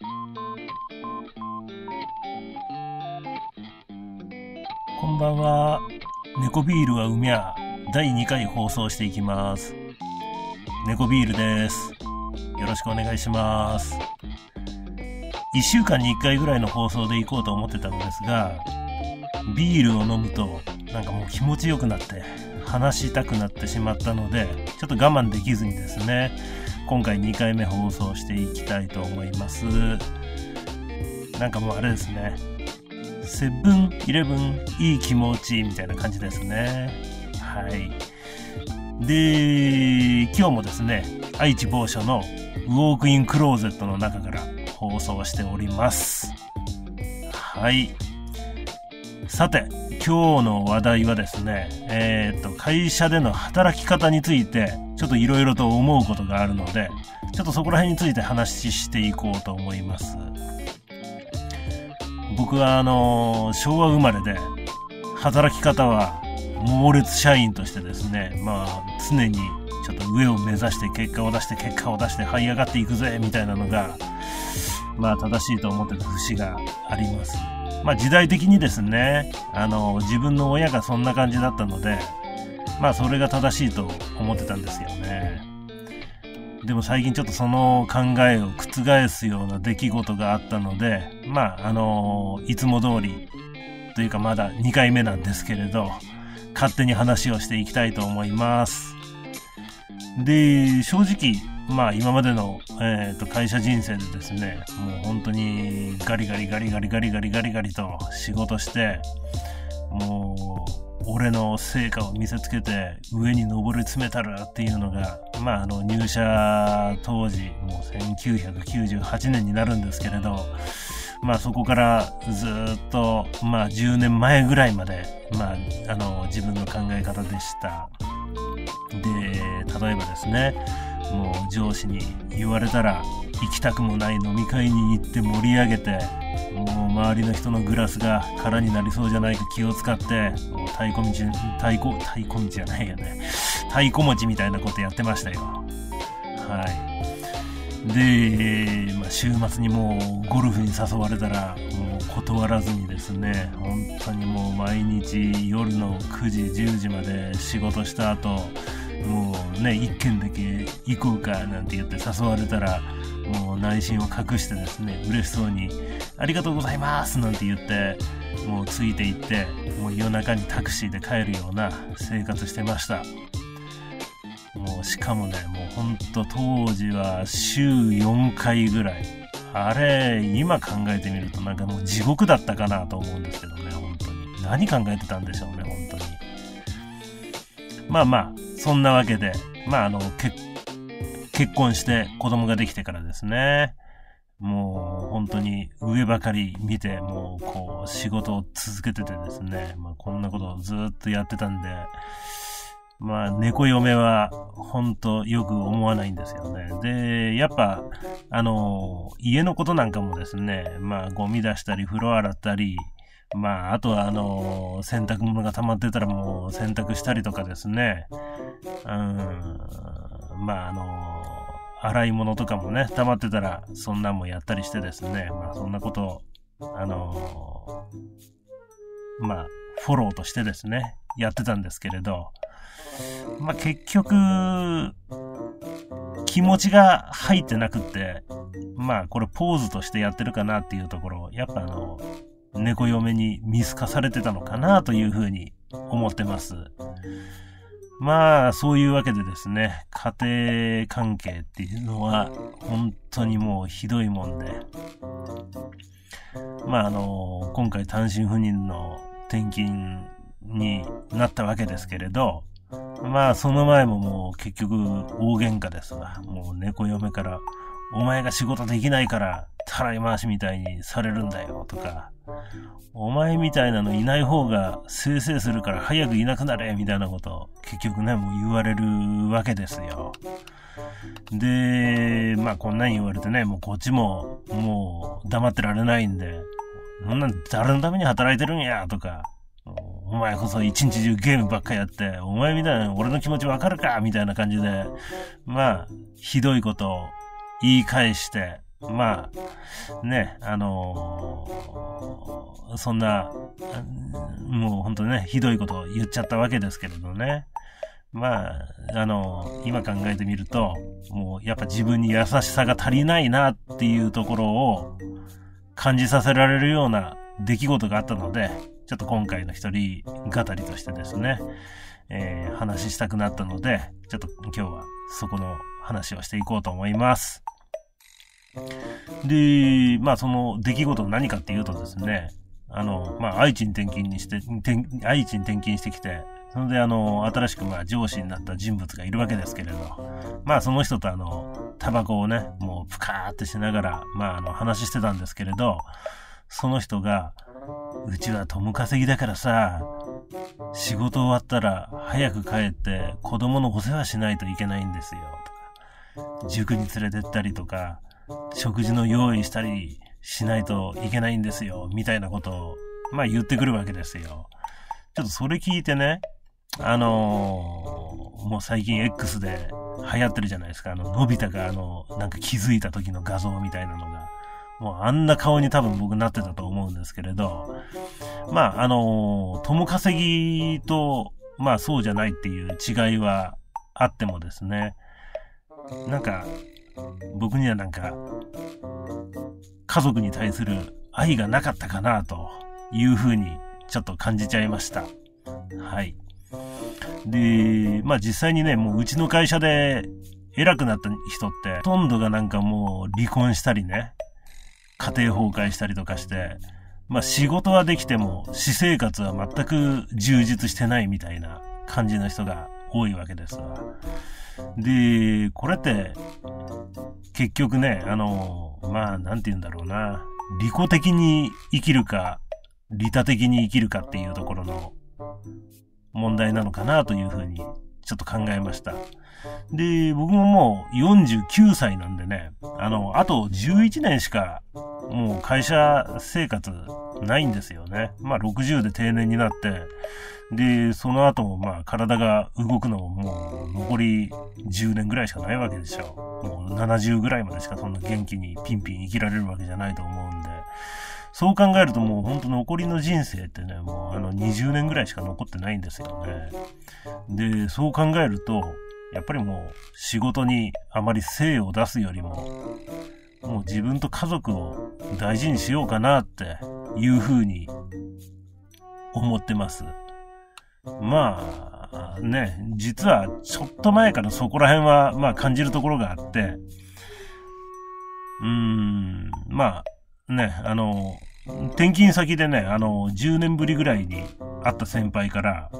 こんばんは。猫ビールは海や第2回放送していきます。猫ビールです。よろしくお願いします。1週間に1回ぐらいの放送で行こうと思ってたのですが、ビールを飲むとなんかもう気持ちよくなって話したくなってしまったので、ちょっと我慢できずにですね、今回2回目放送していきたいと思います。なんかもうあれですね。セブンイレブンいい気持ちみたいな感じですね。はい。で、今日もですね、愛知某所のウォークインクローゼットの中から放送しております。はい。さて、今日の話題はですね、えーっと、会社での働き方について、ちょっといろいろと思うことがあるので、ちょっとそこら辺について話していこうと思います。僕はあの昭和生まれで働き方は猛烈社員としてですねまあ常にちょっと上を目指して結果を出して結果を出して這い上がっていくぜみたいなのがまあ正しいと思ってた節がありますまあ時代的にですねあの自分の親がそんな感じだったのでまあそれが正しいと思ってたんですよねでも最近ちょっとその考えを覆すような出来事があったので、まあ、あのいつも通り、というかまだ2回目なんですけれど、勝手に話をしていきたいと思います。で、正直、まあ今までの、えー、と会社人生でですね、もう本当にガリガリガリガリガリガリガリガリと仕事して、もう、俺の成果を見せつけて上に上り詰めたるっていうのが、まあ、あの入社当時もう1998年になるんですけれど、まあ、そこからずっと、まあ、10年前ぐらいまで、まあ、あの自分の考え方でした。で例えばですねもう上司に言われたら行きたくもない飲み会に行って盛り上げてもう周りの人のグラスが空になりそうじゃないか気を使ってもう太鼓道太鼓太鼓道じゃないよね。太鼓持ちみたいなことやってましたよ。はい。で、まあ、週末にもうゴルフに誘われたらもう断らずにですね本当にもう毎日夜の9時10時まで仕事した後もうね一軒だけ行こうかなんて言って誘われたらもう内心を隠してですね嬉しそうに「ありがとうございます」なんて言ってもうついていってもう夜中にタクシーで帰るような生活してました。もうしかもねもうほんと当時は週4回ぐらい。あれ今考えてみるとなんかもう地獄だったかなと思うんですけどね本当に。何考えてたんでしょうね本当に。まあまあそんなわけでまああの結結婚して子供ができてからですね。もう本当に上ばかり見て、もうこう仕事を続けててですね、まあこんなことをずっとやってたんで、まあ猫嫁は本当よく思わないんですよね。で、やっぱあの、家のことなんかもですね、まあゴミ出したり風呂洗ったり、まああとはあの、洗濯物が溜まってたらもう洗濯したりとかですね、うん、まああの、洗い物とかもね、溜まってたら、そんなんもやったりしてですね、まあそんなことを、あのまあ、フォローとしてですね、やってたんですけれど、まあ結局、気持ちが入ってなくって、まあこれポーズとしてやってるかなっていうところ、やっぱあの、猫嫁に見透かされてたのかなというふうに思ってます。まあ、そういうわけでですね、家庭関係っていうのは、本当にもうひどいもんで。まあ、あの、今回単身赴任の転勤になったわけですけれど、まあ、その前ももう結局大喧嘩ですわ。もう猫嫁から、お前が仕事できないから、たらい回しみたいにされるんだよ、とか、お前みたいなのいない方がせいせいするから早くいなくなれみたいなこと結局ね、もう言われるわけですよ。で、まあこんなん言われてね、もうこっちももう黙ってられないんで、そんなん誰のために働いてるんやとか、お前こそ一日中ゲームばっかやって、お前みたいな俺の気持ちわかるかみたいな感じで、まあ、ひどいことを言い返して、まあ、ね、あのー、そんな、もう本当ね、ひどいことを言っちゃったわけですけれどね。まあ、あのー、今考えてみると、もうやっぱ自分に優しさが足りないなっていうところを感じさせられるような出来事があったので、ちょっと今回の一人語りとしてですね、えー、話したくなったので、ちょっと今日はそこの話をしていこうと思います。で、まあその出来事何かっていうとですね、あの、まあ愛知に転勤にして、愛知に転勤してきて、それであの、新しくまあ上司になった人物がいるわけですけれど、まあその人とあの、タバコをね、もうプカーってしながら、まああの話してたんですけれど、その人が、うちは友稼ぎだからさ、仕事終わったら早く帰って子供のお世話しないといけないんですよ、とか。塾に連れてったりとか、食事の用意したりしないといけないんですよ、みたいなことを、まあ言ってくるわけですよ。ちょっとそれ聞いてね、あのー、もう最近 X で流行ってるじゃないですか。あの、のび太があの、なんか気づいた時の画像みたいなのが。もうあんな顔に多分僕なってたと思うんですけれど、まあ、あのー、友稼ぎと、まあそうじゃないっていう違いはあってもですね、なんか、僕にはなんか、家族に対する愛がなかったかなというふうにちょっと感じちゃいました。はい。で、まあ実際にね、もううちの会社で偉くなった人って、ほとんどがなんかもう離婚したりね、家庭崩壊したりとかして、まあ仕事はできても私生活は全く充実してないみたいな感じの人が多いわけですわ。で、これって、結局ね、あの、まあ、なんて言うんだろうな。利己的に生きるか、利他的に生きるかっていうところの問題なのかなというふうに、ちょっと考えました。で、僕ももう49歳なんでね、あの、あと11年しか、もう会社生活ないんですよね。まあ60で定年になって、で、その後まあ体が動くのももう残り10年ぐらいしかないわけでしょ。もう70ぐらいまでしかそんな元気にピンピン生きられるわけじゃないと思うんで、そう考えるともうほんと残りの人生ってね、もうあの20年ぐらいしか残ってないんですよね。で、そう考えると、やっぱりもう仕事にあまり精を出すよりも、もう自分と家族を大事にしようかなっていうふうに思ってます。まあね、実はちょっと前からそこら辺はまあ感じるところがあって、うーん、まあ、ね、あの、転勤先でね、あの、10年ぶりぐらいに会った先輩から、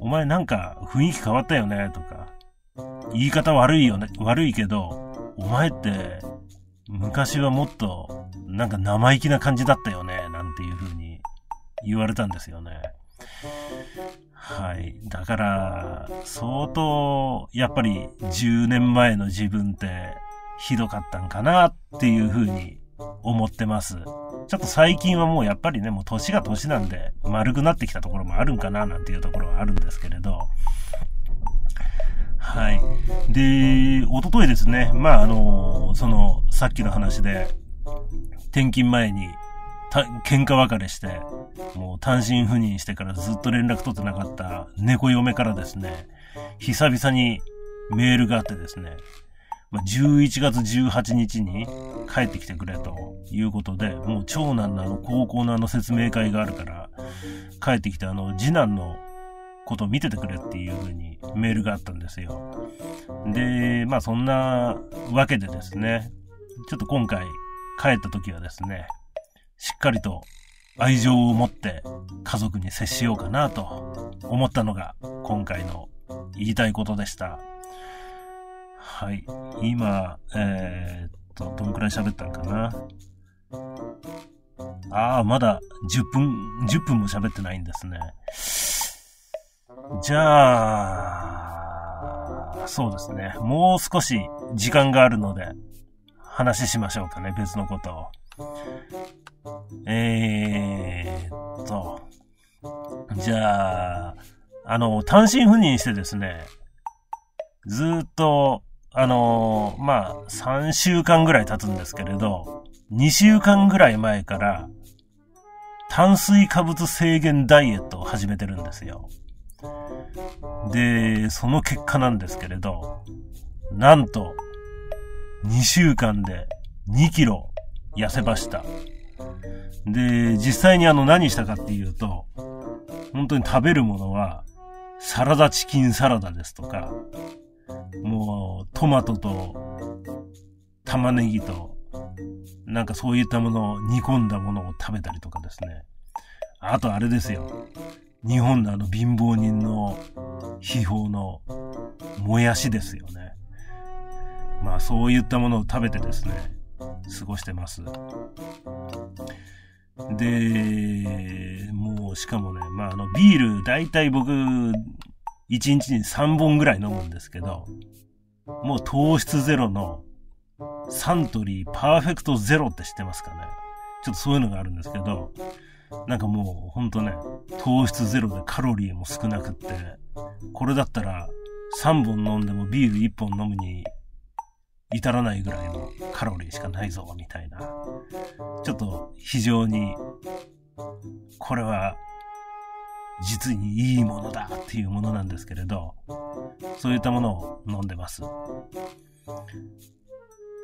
お前なんか雰囲気変わったよね、とか、言い方悪いよね、悪いけど、お前って、昔はもっと、なんか生意気な感じだったよね、なんていう風に言われたんですよね。はい。だから、相当、やっぱり10年前の自分ってひどかったんかなっていう風に思ってます。ちょっと最近はもうやっぱりね、もう年が年なんで丸くなってきたところもあるんかななんていうところはあるんですけれど。はい。で、おとといですね、まああの、その、さっきの話で、転勤前に、喧嘩別れして、もう単身赴任してからずっと連絡取ってなかった猫嫁からですね、久々にメールがあってですね、11月18日に帰ってきてくれということで、もう長男のあの高校のあの説明会があるから、帰ってきてあの次男のことを見ててくれっていう風にメールがあったんですよ。で、まあそんなわけでですね、ちょっと今回帰った時はですね、しっかりと愛情を持って家族に接しようかなと思ったのが今回の言いたいことでした。はい。今、えー、っと、どんくらい喋ったんかな？ああ、まだ10分、10分も喋ってないんですね。じゃあ、そうですね。もう少し時間があるので、話しましょうかね、別のことを。えーっと、じゃあ、あの、単身赴任してですね、ずっとあの、まあ、3週間ぐらい経つんですけれど、2週間ぐらい前から、炭水化物制限ダイエットを始めてるんですよ。で、その結果なんですけれど、なんと、2週間で2キロ痩せました。で、実際にあの何したかっていうと、本当に食べるものは、サラダチキンサラダですとか、もうトマトと玉ねぎと、なんかそういったものを煮込んだものを食べたりとかですね。あとあれですよ。日本のあの貧乏人の秘宝のもやしですよね。まあそういったものを食べてですね、過ごしてます。で、もうしかもね、まああのビール、だいたい僕、1日に3本ぐらい飲むんですけど、もう糖質ゼロのサントリーパーフェクトゼロって知ってますかね？ちょっとそういうのがあるんですけど、なんかもうほんとね、糖質ゼロでカロリーも少なくって、これだったら3本飲んでもビール1本飲むに至らないぐらいのカロリーしかないぞ、みたいな。ちょっと非常に、これは実にいいものだっていうものなんですけれど、そういったものを飲んでます。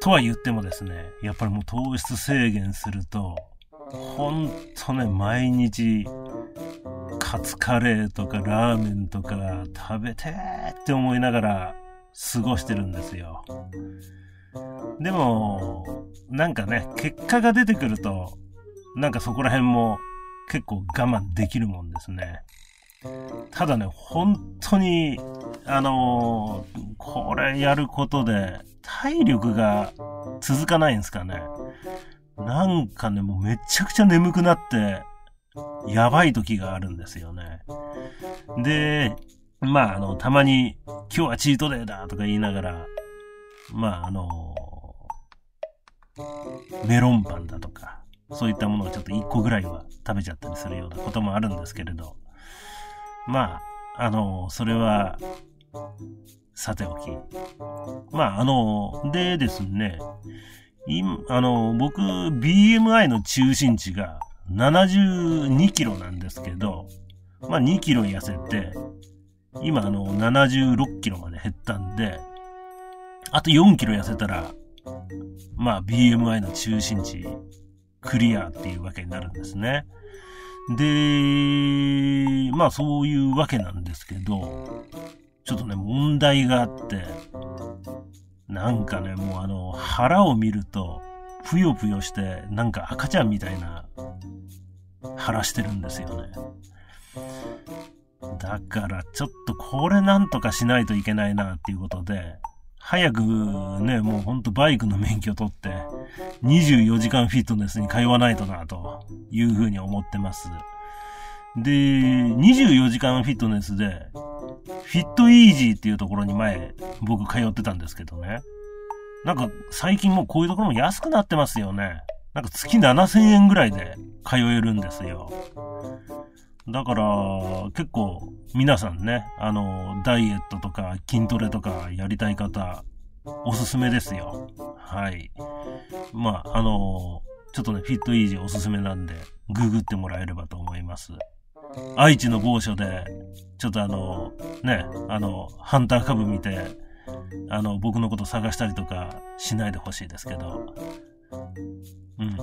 とは言ってもですね、やっぱりもう糖質制限すると、ほんとね、毎日、カツカレーとかラーメンとか食べてって思いながら過ごしてるんですよ。でも、なんかね、結果が出てくると、なんかそこら辺も結構我慢できるもんですね。ただね、本当に、あのー、これやることで体力が続かないんですかね。なんかね、もうめちゃくちゃ眠くなって、やばい時があるんですよね。で、まあ、あの、たまに、今日はチートデーだとか言いながら、まあ、あのメロンパンだとか、そういったものをちょっと1個ぐらいは食べちゃったりするようなこともあるんですけれど、まあ、あの、それは、さておき。まあ、あの、でですね、今、あの、僕、BMI の中心値が72キロなんですけど、まあ2キロ痩せて、今あの76キロまで減ったんで、あと4キロ痩せたら、まあ BMI の中心値クリアっていうわけになるんですね。で、まあそういうわけなんですけど、ちょっとね、問題があって、なんかね、もうあの、腹を見ると、ぷよぷよして、なんか赤ちゃんみたいな腹してるんですよね。だからちょっとこれなんとかしないといけないなっていうことで、早くね、もうほんとバイクの免許取って、24時間フィットネスに通わないとな、というふうに思ってます。で、24時間フィットネスで、フィットイージーっていうところに前、僕通ってたんですけどね。なんか最近もうこういうところも安くなってますよね。なんか月7000円ぐらいで通えるんですよ。だから、結構皆さんね、あの、ダイエットとか筋トレとかやりたい方、おすすめですよ。はい。まあ、あの、ちょっとね、フィットイージーおすすめなんで、ググってもらえればと思います。愛知の某所で、ちょっとあの、ね、あの、ハンター株見て、あの、僕のこと探したりとかしないでほしいですけど、うん。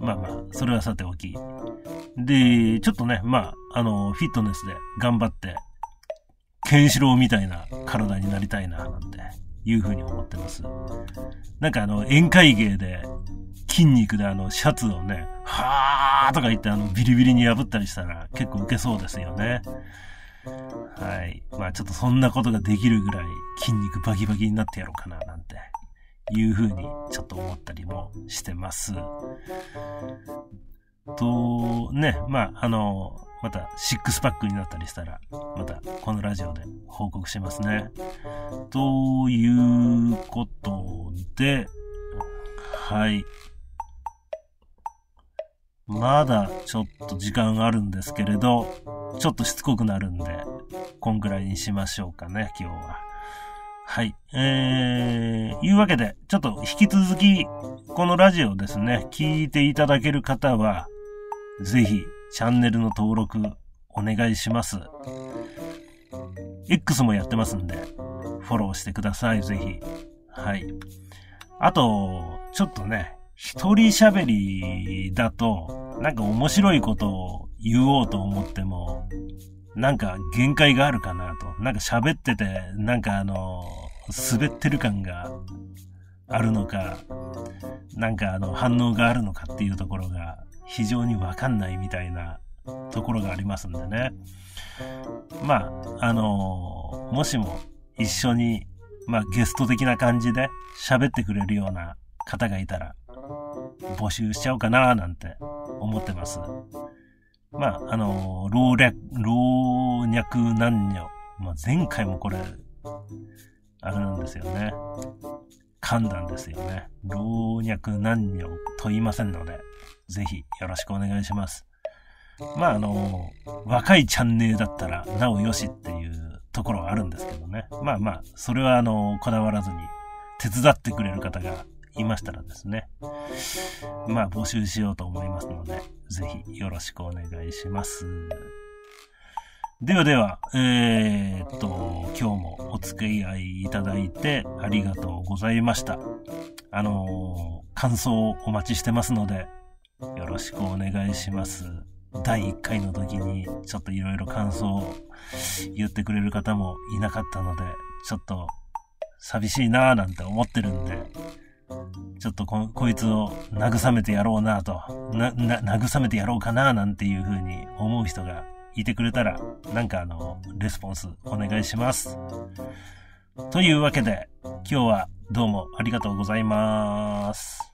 まあまあ、それはさておき。で、ちょっとね、まあ、あの、フィットネスで頑張って、ケンシロウみたいな体になりたいな、なんていうふうに思ってます。なんかあの、宴会芸で、筋肉であの、シャツをね、はーとか言ってあの、ビリビリに破ったりしたら結構ウケそうですよね。はい。まあちょっとそんなことができるぐらい筋肉バキバキになってやろうかな、なんていうふうにちょっと思ったりもしてます。と、ね、まあ、あの、またシックスパックになったりしたら、またこのラジオで報告しますね。ということで、はい。まだちょっと時間があるんですけれど、ちょっとしつこくなるんで、こんくらいにしましょうかね、今日は。はい。えー、いうわけで、ちょっと引き続き、このラジオですね、聞いていただける方は、ぜひ、チャンネルの登録、お願いします。X もやってますんで、フォローしてください、ぜひ。はい。あと、ちょっとね、一人喋りだと、なんか面白いことを言おうと思っても、なんか限界があるかなと。なんか喋ってて、なんかあの、滑ってる感があるのか、なんかあの反応があるのかっていうところが非常にわかんないみたいなところがありますんでね。まあ、あのもしも一緒に、まあゲスト的な感じで喋ってくれるような方がいたら、募集しちゃおうかななんて思ってます。まあ、あの老若、老若男女。まあ、前回もこれ、あれなんですよね。噛んだんですよね。老若男女と言いませんので、ぜひよろしくお願いします。まああの、若いチャンネルだったらなおよしっていうところはあるんですけどね。まあまあ、それはあの、こだわらずに手伝ってくれる方がいましたらですね、まあ募集しようと思いますので、ぜひよろしくお願いします。ではでは、えー、っと、今日もお付き合いいただいてありがとうございました。あのー、感想をお待ちしてますので、よろしくお願いします。第1回の時にちょっといろいろ感想を言ってくれる方もいなかったので、ちょっと寂しいなぁなんて思ってるんで、ちょっとこ、こいつを慰めてやろうなぁと、な、な、慰めてやろうかなぁなんていう風に思う人がいてくれたら、なんかあの、レスポンスお願いします。というわけで、今日はどうもありがとうございます。